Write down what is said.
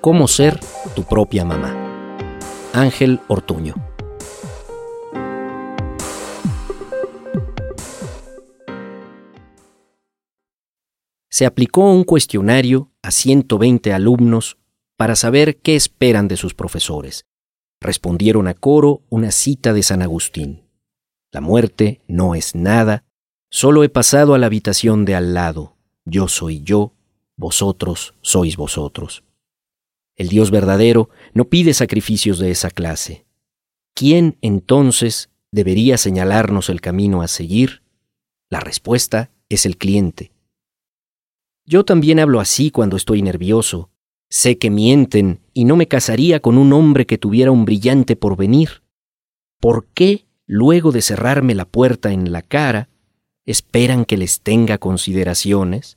Cómo ser tu propia mamá. Ángel Ortuño. Se aplicó un cuestionario a 120 alumnos para saber qué esperan de sus profesores. Respondieron a coro una cita de San Agustín. La muerte no es nada, solo he pasado a la habitación de al lado. Yo soy yo, vosotros sois vosotros. El Dios verdadero no pide sacrificios de esa clase. ¿Quién entonces debería señalarnos el camino a seguir? La respuesta es el cliente. Yo también hablo así cuando estoy nervioso. Sé que mienten y no me casaría con un hombre que tuviera un brillante porvenir. ¿Por qué, luego de cerrarme la puerta en la cara, esperan que les tenga consideraciones?